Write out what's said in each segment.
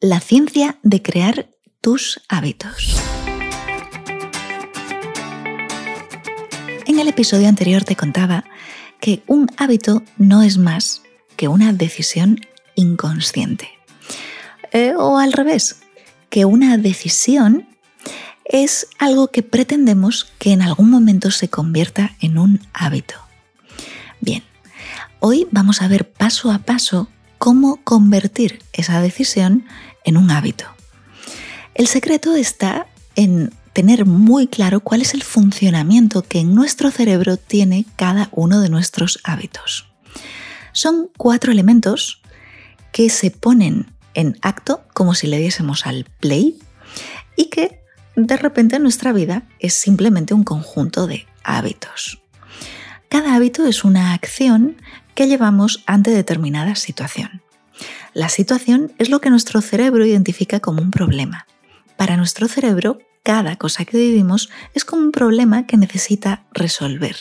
La ciencia de crear tus hábitos. En el episodio anterior te contaba que un hábito no es más que una decisión inconsciente. Eh, o al revés, que una decisión es algo que pretendemos que en algún momento se convierta en un hábito. Bien, hoy vamos a ver paso a paso cómo convertir esa decisión en un hábito. El secreto está en tener muy claro cuál es el funcionamiento que en nuestro cerebro tiene cada uno de nuestros hábitos. Son cuatro elementos que se ponen en acto como si le diésemos al play y que de repente nuestra vida es simplemente un conjunto de hábitos. Cada hábito es una acción que llevamos ante determinada situación. La situación es lo que nuestro cerebro identifica como un problema. Para nuestro cerebro, cada cosa que vivimos es como un problema que necesita resolver.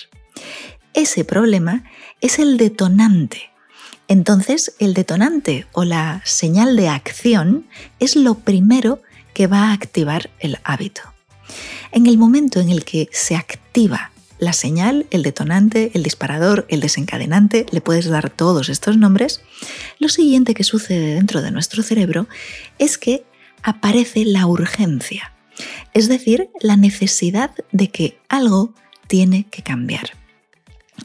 Ese problema es el detonante. Entonces, el detonante o la señal de acción es lo primero que va a activar el hábito. En el momento en el que se activa la señal, el detonante, el disparador, el desencadenante, le puedes dar todos estos nombres, lo siguiente que sucede dentro de nuestro cerebro es que aparece la urgencia, es decir, la necesidad de que algo tiene que cambiar.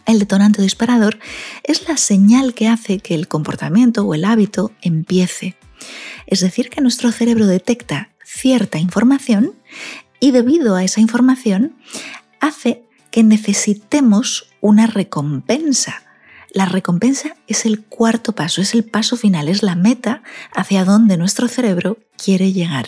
El detonante o disparador es la señal que hace que el comportamiento o el hábito empiece. Es decir, que nuestro cerebro detecta cierta información y debido a esa información hace que necesitemos una recompensa. La recompensa es el cuarto paso, es el paso final, es la meta hacia donde nuestro cerebro quiere llegar.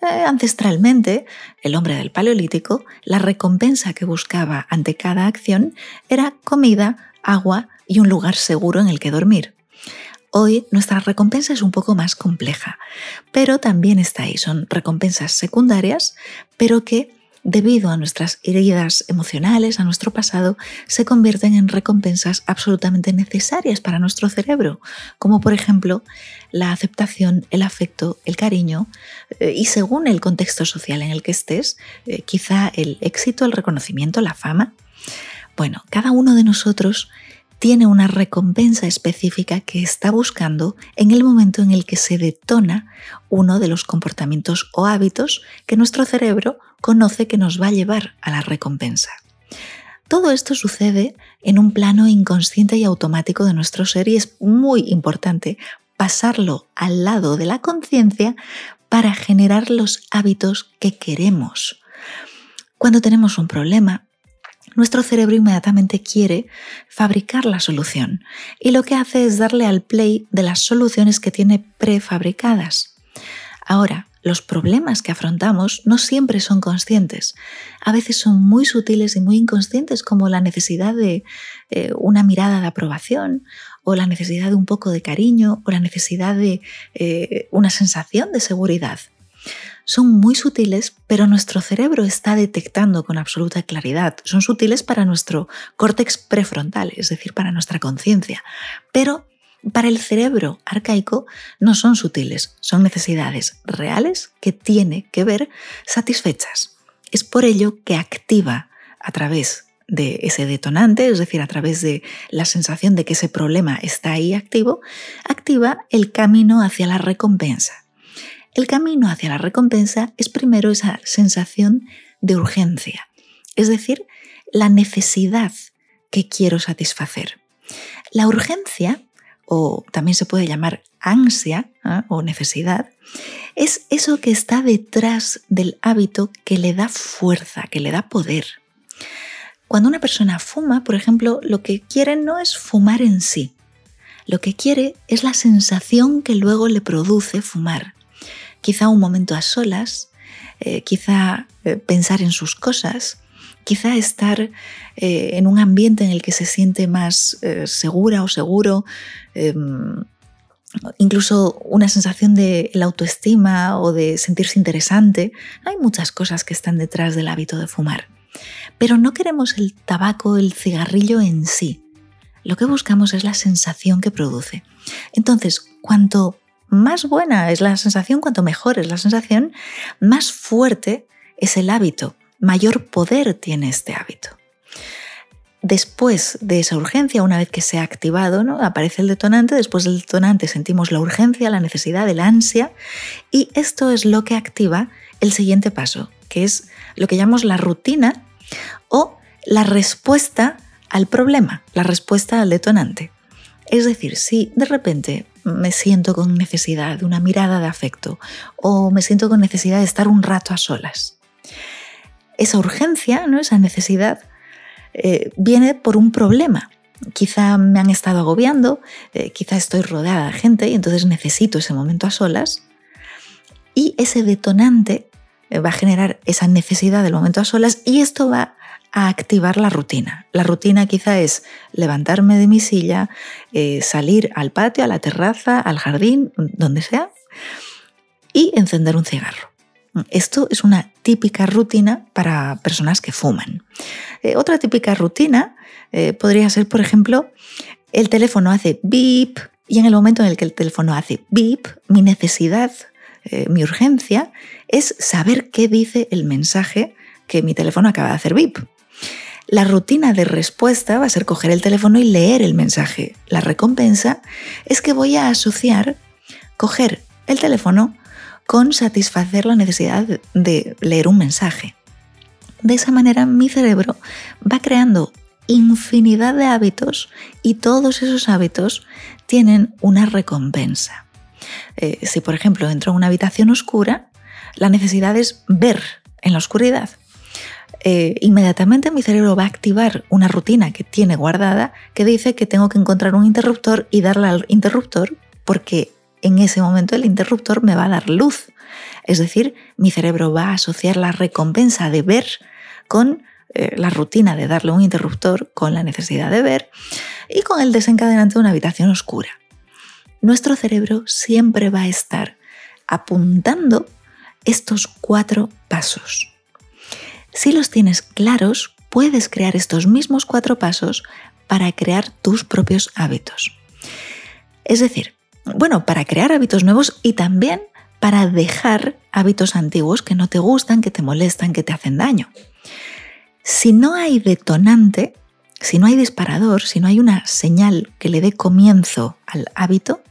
Eh, ancestralmente, el hombre del Paleolítico, la recompensa que buscaba ante cada acción era comida, agua y un lugar seguro en el que dormir. Hoy nuestra recompensa es un poco más compleja, pero también está ahí. Son recompensas secundarias, pero que debido a nuestras heridas emocionales, a nuestro pasado, se convierten en recompensas absolutamente necesarias para nuestro cerebro, como por ejemplo la aceptación, el afecto, el cariño eh, y según el contexto social en el que estés, eh, quizá el éxito, el reconocimiento, la fama. Bueno, cada uno de nosotros tiene una recompensa específica que está buscando en el momento en el que se detona uno de los comportamientos o hábitos que nuestro cerebro conoce que nos va a llevar a la recompensa. Todo esto sucede en un plano inconsciente y automático de nuestro ser y es muy importante pasarlo al lado de la conciencia para generar los hábitos que queremos. Cuando tenemos un problema, nuestro cerebro inmediatamente quiere fabricar la solución y lo que hace es darle al play de las soluciones que tiene prefabricadas. Ahora, los problemas que afrontamos no siempre son conscientes. A veces son muy sutiles y muy inconscientes, como la necesidad de eh, una mirada de aprobación, o la necesidad de un poco de cariño, o la necesidad de eh, una sensación de seguridad son muy sutiles, pero nuestro cerebro está detectando con absoluta claridad. Son sutiles para nuestro córtex prefrontal, es decir, para nuestra conciencia. Pero para el cerebro arcaico no son sutiles, son necesidades reales que tiene que ver satisfechas. Es por ello que activa a través de ese detonante, es decir, a través de la sensación de que ese problema está ahí activo, activa el camino hacia la recompensa. El camino hacia la recompensa es primero esa sensación de urgencia, es decir, la necesidad que quiero satisfacer. La urgencia, o también se puede llamar ansia ¿ah? o necesidad, es eso que está detrás del hábito que le da fuerza, que le da poder. Cuando una persona fuma, por ejemplo, lo que quiere no es fumar en sí, lo que quiere es la sensación que luego le produce fumar quizá un momento a solas, eh, quizá eh, pensar en sus cosas, quizá estar eh, en un ambiente en el que se siente más segura o seguro, em, incluso una sensación de la autoestima o de sentirse interesante. Hay muchas cosas que están detrás del hábito de fumar. Pero no queremos el tabaco, el cigarrillo en sí. Lo que buscamos es la sensación que produce. Entonces, cuanto más buena es la sensación, cuanto mejor es la sensación, más fuerte es el hábito, mayor poder tiene este hábito. Después de esa urgencia, una vez que se ha activado, ¿no? aparece el detonante, después del detonante sentimos la urgencia, la necesidad, la ansia, y esto es lo que activa el siguiente paso, que es lo que llamamos la rutina o la respuesta al problema, la respuesta al detonante. Es decir, si de repente me siento con necesidad de una mirada de afecto o me siento con necesidad de estar un rato a solas, esa urgencia, ¿no? esa necesidad, eh, viene por un problema. Quizá me han estado agobiando, eh, quizá estoy rodeada de gente y entonces necesito ese momento a solas. Y ese detonante eh, va a generar esa necesidad del momento a solas y esto va a activar la rutina. La rutina quizá es levantarme de mi silla, salir al patio, a la terraza, al jardín, donde sea, y encender un cigarro. Esto es una típica rutina para personas que fuman. Eh, otra típica rutina eh, podría ser, por ejemplo, el teléfono hace beep y en el momento en el que el teléfono hace beep, mi necesidad, eh, mi urgencia es saber qué dice el mensaje que mi teléfono acaba de hacer beep. La rutina de respuesta va a ser coger el teléfono y leer el mensaje. La recompensa es que voy a asociar coger el teléfono con satisfacer la necesidad de leer un mensaje. De esa manera mi cerebro va creando infinidad de hábitos y todos esos hábitos tienen una recompensa. Eh, si por ejemplo entro en una habitación oscura, la necesidad es ver en la oscuridad. Eh, inmediatamente mi cerebro va a activar una rutina que tiene guardada que dice que tengo que encontrar un interruptor y darle al interruptor porque en ese momento el interruptor me va a dar luz. Es decir, mi cerebro va a asociar la recompensa de ver con eh, la rutina de darle un interruptor, con la necesidad de ver y con el desencadenante de una habitación oscura. Nuestro cerebro siempre va a estar apuntando estos cuatro pasos. Si los tienes claros, puedes crear estos mismos cuatro pasos para crear tus propios hábitos. Es decir, bueno, para crear hábitos nuevos y también para dejar hábitos antiguos que no te gustan, que te molestan, que te hacen daño. Si no hay detonante, si no hay disparador, si no hay una señal que le dé comienzo al hábito,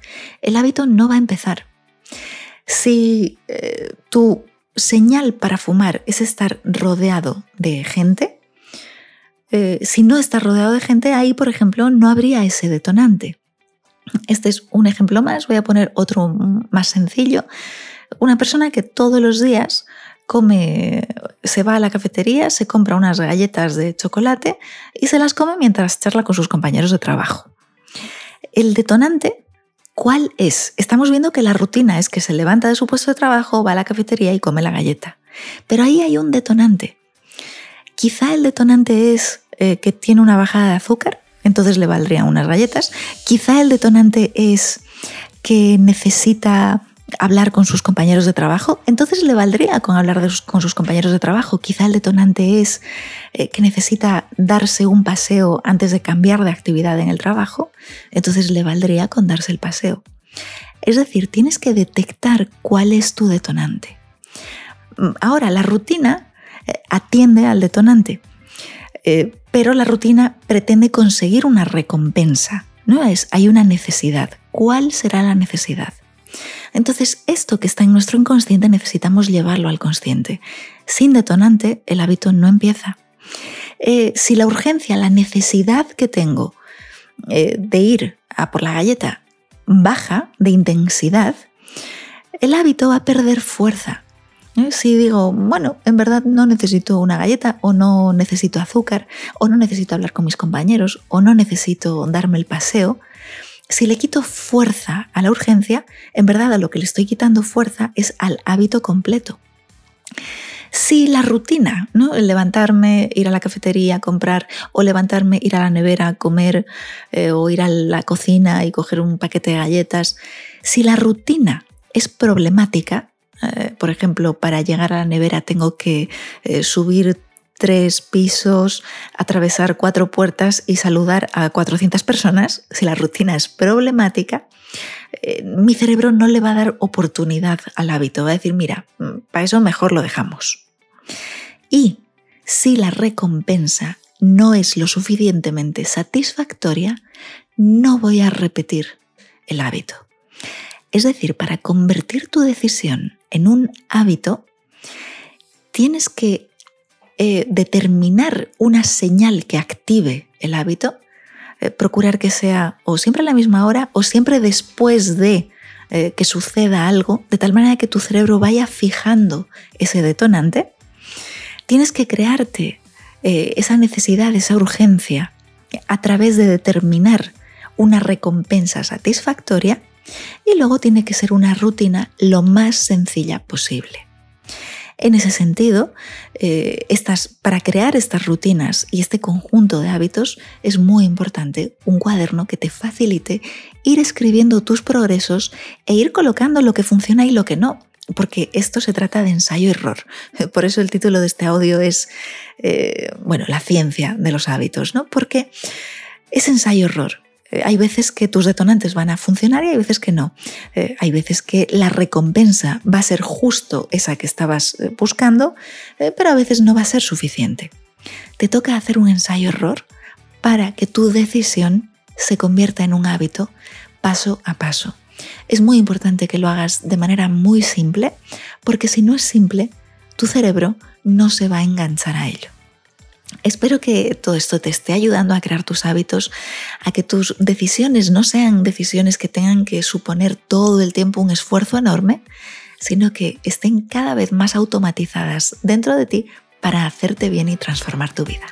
el hábito no va a empezar. Si eh, tu señal para fumar es estar rodeado de gente, eh, si no estás rodeado de gente, ahí, por ejemplo, no habría ese detonante. Este es un ejemplo más, voy a poner otro más sencillo. Una persona que todos los días come, se va a la cafetería, se compra unas galletas de chocolate y se las come mientras charla con sus compañeros de trabajo. El detonante, ¿cuál es? Estamos viendo que la rutina es que se levanta de su puesto de trabajo, va a la cafetería y come la galleta. Pero ahí hay un detonante. Quizá el detonante es eh, que tiene una bajada de azúcar entonces le valdrían unas galletas. Quizá el detonante es que necesita hablar con sus compañeros de trabajo, entonces le valdría con hablar con sus compañeros de trabajo. Quizá el detonante es eh, que necesita darse un paseo antes de cambiar de actividad en el trabajo, entonces le valdría con darse el paseo. Es decir, tienes que detectar cuál es tu detonante. Ahora, la rutina eh, atiende al detonante. Eh, pero la rutina pretende conseguir una recompensa. No es, hay una necesidad. ¿Cuál será la necesidad? Entonces, esto que está en nuestro inconsciente necesitamos llevarlo al consciente. Sin detonante, el hábito no empieza. Eh, si la urgencia, la necesidad que tengo eh, de ir a por la galleta baja de intensidad, el hábito va a perder fuerza. ¿Eh? Si digo, bueno, en verdad no necesito una galleta o no necesito azúcar o no necesito hablar con mis compañeros o no necesito darme el paseo, si le quito fuerza a la urgencia, en verdad a lo que le estoy quitando fuerza es al hábito completo. Si la rutina, ¿no? El levantarme, ir a la cafetería, comprar, o levantarme, ir a la nevera, comer, eh, o ir a la cocina y coger un paquete de galletas, si la rutina es problemática, eh, por ejemplo, para llegar a la nevera tengo que eh, subir tres pisos, atravesar cuatro puertas y saludar a 400 personas, si la rutina es problemática, eh, mi cerebro no le va a dar oportunidad al hábito, va a decir, mira, mm, para eso mejor lo dejamos. Y si la recompensa no es lo suficientemente satisfactoria, no voy a repetir el hábito. Es decir, para convertir tu decisión en un hábito, tienes que eh, determinar una señal que active el hábito, eh, procurar que sea o siempre a la misma hora o siempre después de eh, que suceda algo, de tal manera que tu cerebro vaya fijando ese detonante, tienes que crearte esa necesidad, esa urgencia, a través de determinar una recompensa satisfactoria y luego tiene que ser una rutina lo más sencilla posible. En ese sentido, eh, estas, para crear estas rutinas y este conjunto de hábitos es muy importante un cuaderno que te facilite ir escribiendo tus progresos e ir colocando lo que funciona y lo que no. Porque esto se trata de ensayo-error. Por eso el título de este audio es, eh, bueno, la ciencia de los hábitos, ¿no? Porque es ensayo-error. Eh, hay veces que tus detonantes van a funcionar y hay veces que no. Eh, hay veces que la recompensa va a ser justo esa que estabas eh, buscando, pero a veces no va a ser suficiente. Te toca hacer un ensayo-error para que tu decisión se convierta en un hábito paso a paso. Es muy importante que lo hagas de manera muy simple, porque si no es simple, tu cerebro no se va a enganchar a ello. Espero que todo esto te esté ayudando a crear tus hábitos, a que tus decisiones no sean decisiones que tengan que suponer todo el tiempo un esfuerzo enorme, sino que estén cada vez más automatizadas dentro de ti para hacerte bien y transformar tu vida.